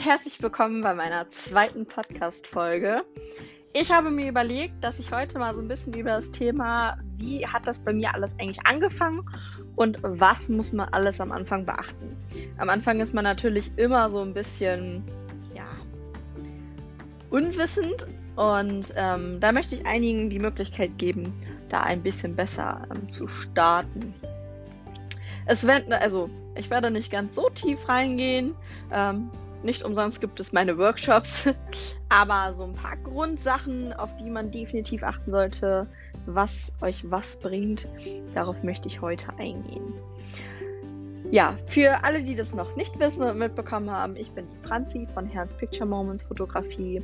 und herzlich willkommen bei meiner zweiten Podcast-Folge. Ich habe mir überlegt, dass ich heute mal so ein bisschen über das Thema, wie hat das bei mir alles eigentlich angefangen und was muss man alles am Anfang beachten. Am Anfang ist man natürlich immer so ein bisschen, ja, unwissend und ähm, da möchte ich einigen die Möglichkeit geben, da ein bisschen besser ähm, zu starten. Es wird, also ich werde nicht ganz so tief reingehen. Ähm, nicht umsonst gibt es meine Workshops, aber so ein paar Grundsachen, auf die man definitiv achten sollte, was euch was bringt, darauf möchte ich heute eingehen. Ja, für alle, die das noch nicht wissen und mitbekommen haben, ich bin Franzi von Herrns Picture Moments Fotografie.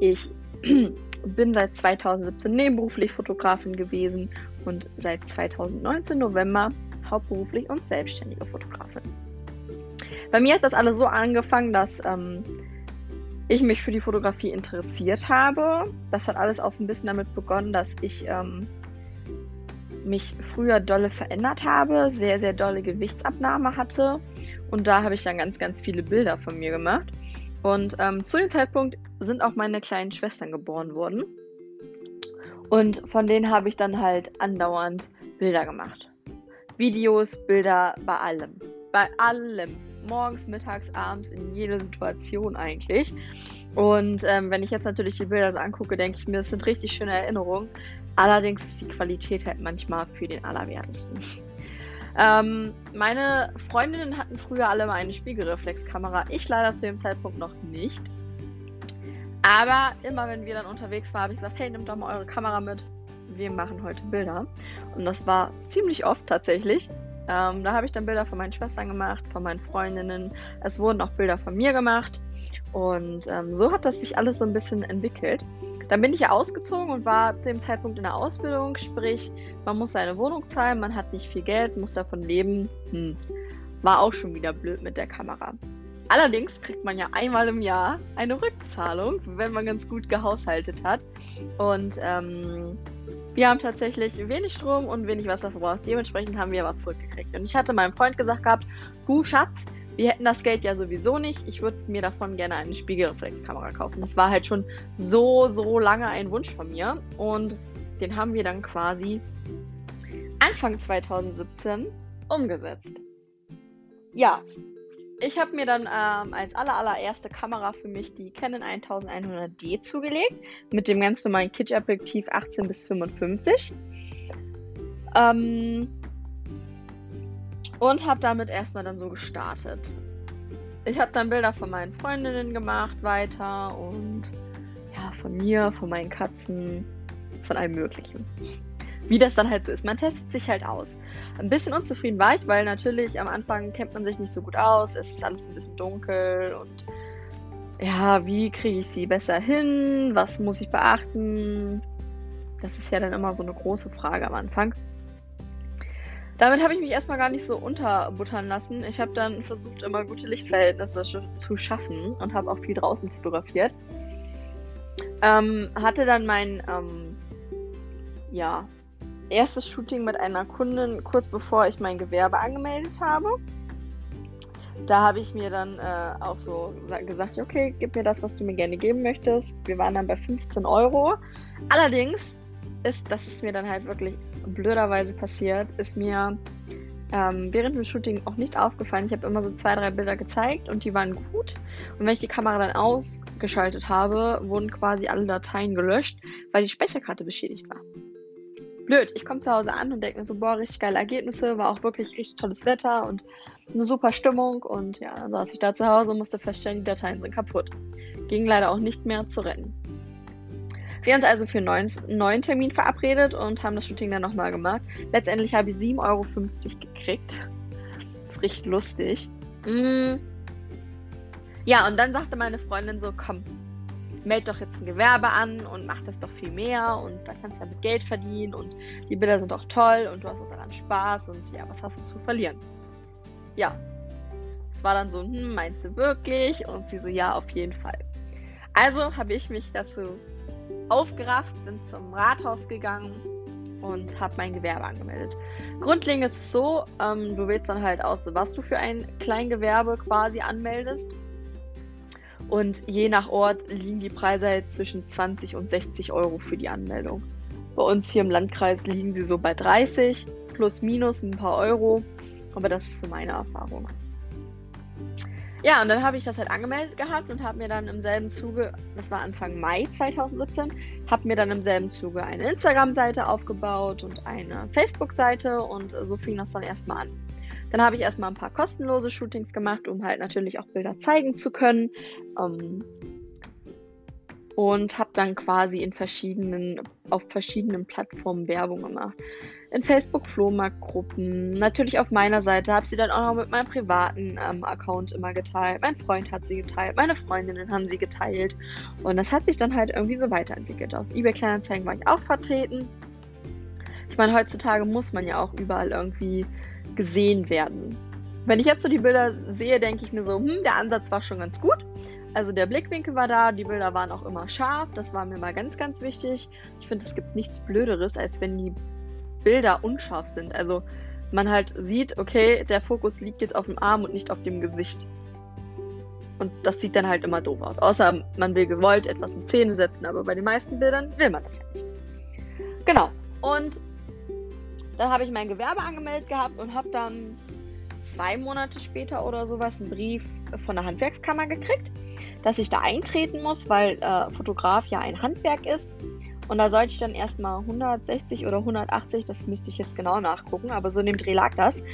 Ich bin seit 2017 nebenberuflich Fotografin gewesen und seit 2019 November hauptberuflich und selbstständige Fotografin. Bei mir hat das alles so angefangen, dass ähm, ich mich für die Fotografie interessiert habe. Das hat alles auch so ein bisschen damit begonnen, dass ich ähm, mich früher dolle verändert habe, sehr, sehr dolle Gewichtsabnahme hatte. Und da habe ich dann ganz, ganz viele Bilder von mir gemacht. Und ähm, zu dem Zeitpunkt sind auch meine kleinen Schwestern geboren worden. Und von denen habe ich dann halt andauernd Bilder gemacht. Videos, Bilder, bei allem. Bei allem morgens, mittags, abends, in jeder Situation eigentlich. Und ähm, wenn ich jetzt natürlich die Bilder so angucke, denke ich mir, das sind richtig schöne Erinnerungen. Allerdings ist die Qualität halt manchmal für den Allerwertesten. Ähm, meine Freundinnen hatten früher alle mal eine Spiegelreflexkamera. Ich leider zu dem Zeitpunkt noch nicht. Aber immer wenn wir dann unterwegs waren, habe ich gesagt, hey, nimm doch mal eure Kamera mit. Wir machen heute Bilder. Und das war ziemlich oft tatsächlich. Ähm, da habe ich dann Bilder von meinen Schwestern gemacht, von meinen Freundinnen. Es wurden auch Bilder von mir gemacht. Und ähm, so hat das sich alles so ein bisschen entwickelt. Dann bin ich ja ausgezogen und war zu dem Zeitpunkt in der Ausbildung. Sprich, man muss seine Wohnung zahlen, man hat nicht viel Geld, muss davon leben. Hm. War auch schon wieder blöd mit der Kamera. Allerdings kriegt man ja einmal im Jahr eine Rückzahlung, wenn man ganz gut gehaushaltet hat. Und ähm, wir haben tatsächlich wenig Strom und wenig Wasser verbraucht. Dementsprechend haben wir was zurückgekriegt. Und ich hatte meinem Freund gesagt gehabt, du Schatz, wir hätten das Geld ja sowieso nicht. Ich würde mir davon gerne eine Spiegelreflexkamera kaufen. Das war halt schon so, so lange ein Wunsch von mir. Und den haben wir dann quasi Anfang 2017 umgesetzt. Ja, ich habe mir dann ähm, als aller, allererste Kamera für mich die Canon 1100D zugelegt mit dem ganz normalen Kit-Objektiv 18 bis 55. Ähm, und habe damit erstmal dann so gestartet. Ich habe dann Bilder von meinen Freundinnen gemacht weiter und ja, von mir, von meinen Katzen, von allem Möglichen wie das dann halt so ist. Man testet sich halt aus. Ein bisschen unzufrieden war ich, weil natürlich am Anfang kennt man sich nicht so gut aus. Es ist alles ein bisschen dunkel und ja, wie kriege ich sie besser hin? Was muss ich beachten? Das ist ja dann immer so eine große Frage am Anfang. Damit habe ich mich erstmal gar nicht so unterbuttern lassen. Ich habe dann versucht, immer gute Lichtverhältnisse zu schaffen und habe auch viel draußen fotografiert. Ähm, hatte dann mein ähm, ja, erstes Shooting mit einer Kundin kurz bevor ich mein Gewerbe angemeldet habe. Da habe ich mir dann äh, auch so gesagt, okay, gib mir das, was du mir gerne geben möchtest. Wir waren dann bei 15 Euro. Allerdings ist, das ist mir dann halt wirklich blöderweise passiert, ist mir ähm, während dem Shooting auch nicht aufgefallen. Ich habe immer so zwei, drei Bilder gezeigt und die waren gut. Und wenn ich die Kamera dann ausgeschaltet habe, wurden quasi alle Dateien gelöscht, weil die Speicherkarte beschädigt war blöd. Ich komme zu Hause an und denke mir so, boah, richtig geile Ergebnisse, war auch wirklich richtig tolles Wetter und eine super Stimmung. Und ja, dann saß ich da zu Hause und musste feststellen, die Dateien sind kaputt. Ging leider auch nicht mehr zu retten. Wir haben uns also für einen neuen, Termin verabredet und haben das Shooting dann nochmal gemacht. Letztendlich habe ich 7,50 Euro gekriegt. Das ist richtig lustig. Mm. Ja, und dann sagte meine Freundin so, komm, meld doch jetzt ein Gewerbe an und mach das doch viel mehr und da kannst du damit Geld verdienen und die Bilder sind auch toll und du hast auch daran Spaß und ja, was hast du zu verlieren? Ja, es war dann so, hm, meinst du wirklich? Und sie so, ja, auf jeden Fall. Also habe ich mich dazu aufgerafft, bin zum Rathaus gegangen und habe mein Gewerbe angemeldet. Grundlegend ist es so, ähm, du wählst dann halt aus, was du für ein Kleingewerbe quasi anmeldest. Und je nach Ort liegen die Preise halt zwischen 20 und 60 Euro für die Anmeldung. Bei uns hier im Landkreis liegen sie so bei 30, plus minus ein paar Euro. Aber das ist so meine Erfahrung. Ja, und dann habe ich das halt angemeldet gehabt und habe mir dann im selben Zuge, das war Anfang Mai 2017, habe mir dann im selben Zuge eine Instagram-Seite aufgebaut und eine Facebook-Seite und so fing das dann erstmal an. Dann habe ich erstmal ein paar kostenlose Shootings gemacht, um halt natürlich auch Bilder zeigen zu können. Ähm, und habe dann quasi in verschiedenen, auf verschiedenen Plattformen Werbung gemacht. In Facebook Flohmarktgruppen, natürlich auf meiner Seite, habe sie dann auch noch mit meinem privaten ähm, Account immer geteilt. Mein Freund hat sie geteilt, meine Freundinnen haben sie geteilt und das hat sich dann halt irgendwie so weiterentwickelt. Auf eBay Kleinanzeigen war ich auch vertreten. Ich meine, heutzutage muss man ja auch überall irgendwie gesehen werden. Wenn ich jetzt so die Bilder sehe, denke ich mir so, hm, der Ansatz war schon ganz gut. Also der Blickwinkel war da, die Bilder waren auch immer scharf, das war mir mal ganz, ganz wichtig. Ich finde, es gibt nichts Blöderes, als wenn die Bilder unscharf sind. Also man halt sieht, okay, der Fokus liegt jetzt auf dem Arm und nicht auf dem Gesicht. Und das sieht dann halt immer doof aus. Außer man will gewollt etwas in Szene setzen, aber bei den meisten Bildern will man das ja nicht. Genau. Und dann habe ich mein Gewerbe angemeldet gehabt und habe dann zwei Monate später oder sowas einen Brief von der Handwerkskammer gekriegt, dass ich da eintreten muss, weil äh, Fotograf ja ein Handwerk ist. Und da sollte ich dann erstmal 160 oder 180, das müsste ich jetzt genau nachgucken, aber so in dem Dreh lag das,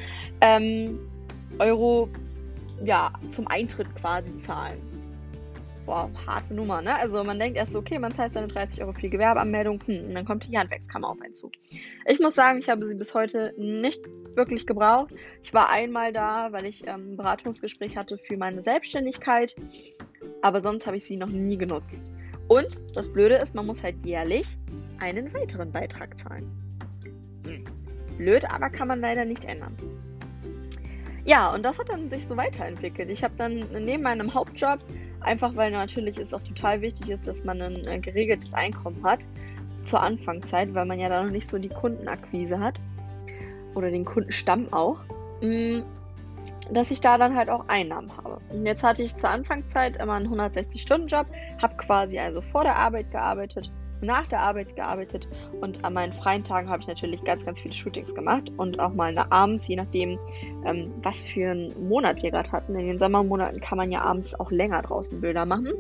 ähm, Euro ja, zum Eintritt quasi zahlen boah, harte Nummer, ne? Also man denkt erst so, okay, man zahlt seine 30 Euro für die Gewerbeanmeldung, hm, und dann kommt die Handwerkskammer auf einen zu. Ich muss sagen, ich habe sie bis heute nicht wirklich gebraucht. Ich war einmal da, weil ich ähm, ein Beratungsgespräch hatte für meine Selbstständigkeit, aber sonst habe ich sie noch nie genutzt. Und das Blöde ist, man muss halt jährlich einen weiteren Beitrag zahlen. Hm. Blöd, aber kann man leider nicht ändern. Ja, und das hat dann sich so weiterentwickelt. Ich habe dann neben meinem Hauptjob Einfach weil natürlich es auch total wichtig ist, dass man ein äh, geregeltes Einkommen hat zur Anfangszeit, weil man ja da noch nicht so die Kundenakquise hat oder den Kundenstamm auch, mm, dass ich da dann halt auch Einnahmen habe. Und jetzt hatte ich zur Anfangszeit immer einen 160-Stunden-Job, habe quasi also vor der Arbeit gearbeitet nach der Arbeit gearbeitet und an meinen freien Tagen habe ich natürlich ganz, ganz viele Shootings gemacht und auch mal abends, je nachdem, ähm, was für einen Monat wir gerade hatten. In den Sommermonaten kann man ja abends auch länger draußen Bilder machen.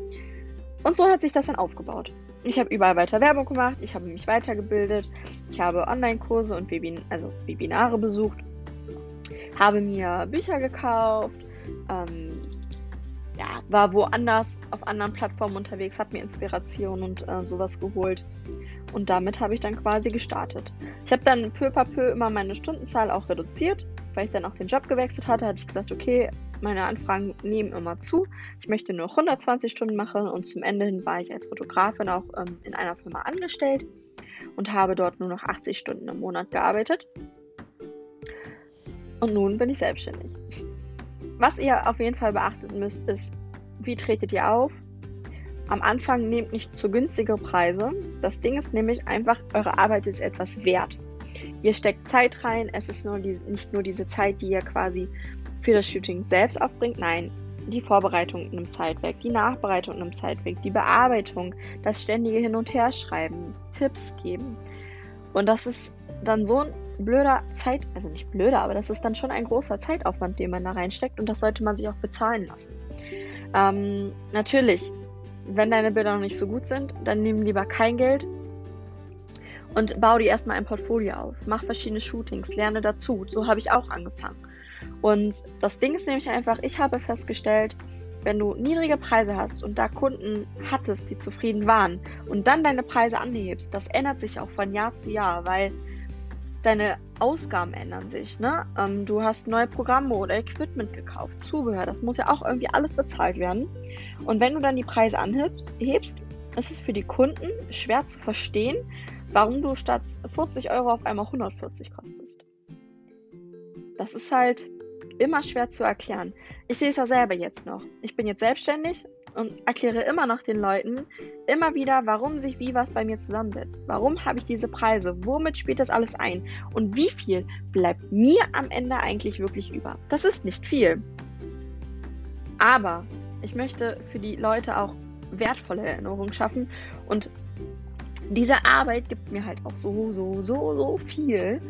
Und so hat sich das dann aufgebaut. Ich habe überall weiter Werbung gemacht, ich habe mich weitergebildet, ich habe Online-Kurse und Webin also Webinare besucht, habe mir Bücher gekauft, ähm, ja, war woanders auf anderen Plattformen unterwegs, habe mir Inspiration und äh, sowas geholt. Und damit habe ich dann quasi gestartet. Ich habe dann peu à peu immer meine Stundenzahl auch reduziert, weil ich dann auch den Job gewechselt hatte, hatte ich gesagt, okay, meine Anfragen nehmen immer zu. Ich möchte nur 120 Stunden machen und zum Ende hin war ich als Fotografin auch ähm, in einer Firma angestellt und habe dort nur noch 80 Stunden im Monat gearbeitet. Und nun bin ich selbstständig. Was ihr auf jeden Fall beachten müsst, ist, wie tretet ihr auf? Am Anfang nehmt nicht zu günstige Preise. Das Ding ist nämlich einfach, eure Arbeit ist etwas wert. Ihr steckt Zeit rein, es ist nur die, nicht nur diese Zeit, die ihr quasi für das Shooting selbst aufbringt, nein, die Vorbereitung nimmt Zeit weg, die Nachbereitung nimmt Zeit weg, die Bearbeitung, das ständige Hin- und Herschreiben, Tipps geben. Und das ist dann so ein blöder Zeit, also nicht blöder, aber das ist dann schon ein großer Zeitaufwand, den man da reinsteckt und das sollte man sich auch bezahlen lassen. Ähm, natürlich, wenn deine Bilder noch nicht so gut sind, dann nimm lieber kein Geld und bau dir erstmal ein Portfolio auf. Mach verschiedene Shootings, lerne dazu. So habe ich auch angefangen. Und das Ding ist nämlich einfach, ich habe festgestellt, wenn du niedrige Preise hast und da Kunden hattest, die zufrieden waren und dann deine Preise anhebst, das ändert sich auch von Jahr zu Jahr, weil deine Ausgaben ändern sich. Ne? Ähm, du hast neue Programme oder Equipment gekauft, Zubehör, das muss ja auch irgendwie alles bezahlt werden. Und wenn du dann die Preise anhebst, ist es für die Kunden schwer zu verstehen, warum du statt 40 Euro auf einmal 140 kostest. Das ist halt immer schwer zu erklären. Ich sehe es ja selber jetzt noch. Ich bin jetzt selbstständig und erkläre immer noch den Leuten immer wieder, warum sich wie was bei mir zusammensetzt. Warum habe ich diese Preise? Womit spielt das alles ein? Und wie viel bleibt mir am Ende eigentlich wirklich über? Das ist nicht viel. Aber Ich möchte für die Leute auch wertvolle Erinnerungen schaffen. Und diese Arbeit gibt mir halt auch so, so, so, so viel,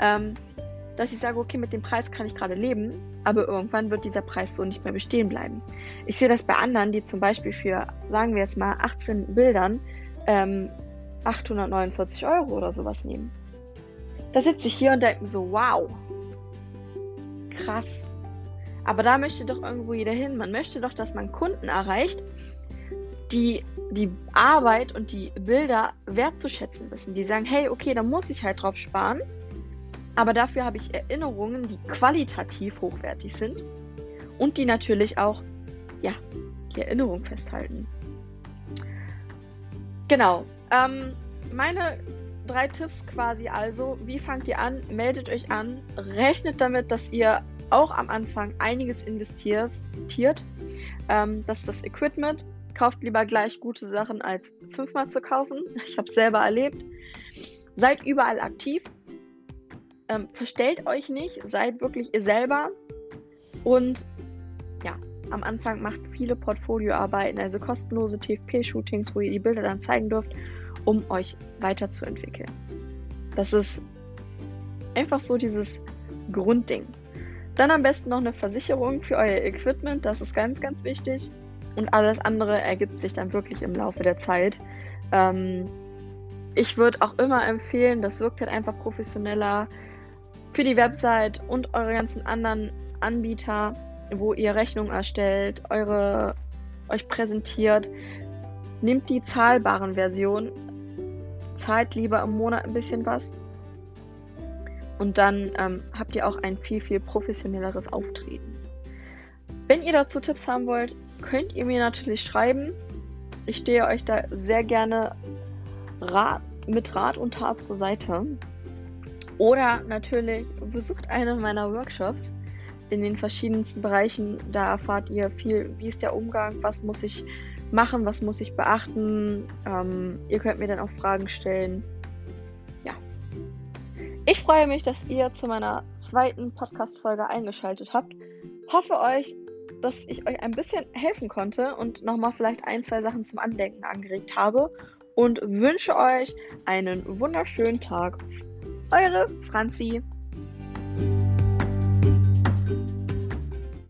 ähm, dass ich sage, okay, mit dem Preis kann ich gerade leben, aber irgendwann wird dieser Preis so nicht mehr bestehen bleiben. Ich sehe das bei anderen, die zum Beispiel für, sagen wir jetzt mal, 18 Bildern ähm, 849 Euro oder sowas nehmen. Da sitze ich hier und denke so, wow, krass. Aber da möchte doch irgendwo jeder hin. Man möchte doch, dass man Kunden erreicht, die die Arbeit und die Bilder wertzuschätzen wissen. Die sagen, hey, okay, da muss ich halt drauf sparen. Aber dafür habe ich Erinnerungen, die qualitativ hochwertig sind und die natürlich auch, ja, die Erinnerung festhalten. Genau. Ähm, meine drei Tipps quasi also. Wie fangt ihr an? Meldet euch an. Rechnet damit, dass ihr auch am Anfang einiges investiert. Ähm, das ist das Equipment. Kauft lieber gleich gute Sachen als fünfmal zu kaufen. Ich habe es selber erlebt. Seid überall aktiv. Ähm, verstellt euch nicht. Seid wirklich ihr selber. Und ja, am Anfang macht viele Portfolioarbeiten, also kostenlose TFP-Shootings, wo ihr die Bilder dann zeigen dürft, um euch weiterzuentwickeln. Das ist einfach so dieses Grundding. Dann am besten noch eine Versicherung für euer Equipment, das ist ganz, ganz wichtig. Und alles andere ergibt sich dann wirklich im Laufe der Zeit. Ähm, ich würde auch immer empfehlen, das wirkt halt einfach professioneller für die Website und eure ganzen anderen Anbieter, wo ihr Rechnungen erstellt, eure, euch präsentiert. Nehmt die zahlbaren Versionen, zahlt lieber im Monat ein bisschen was und dann ähm, habt ihr auch ein viel, viel professionelleres Auftreten. Wenn ihr dazu Tipps haben wollt, könnt ihr mir natürlich schreiben. Ich stehe euch da sehr gerne Rat, mit Rat und Tat zur Seite. Oder natürlich besucht einen meiner Workshops in den verschiedensten Bereichen. Da erfahrt ihr viel, wie ist der Umgang, was muss ich machen, was muss ich beachten. Ähm, ihr könnt mir dann auch Fragen stellen. Ich freue mich, dass ihr zu meiner zweiten Podcast-Folge eingeschaltet habt. Hoffe euch, dass ich euch ein bisschen helfen konnte und nochmal vielleicht ein, zwei Sachen zum Andenken angeregt habe und wünsche euch einen wunderschönen Tag. Eure Franzi.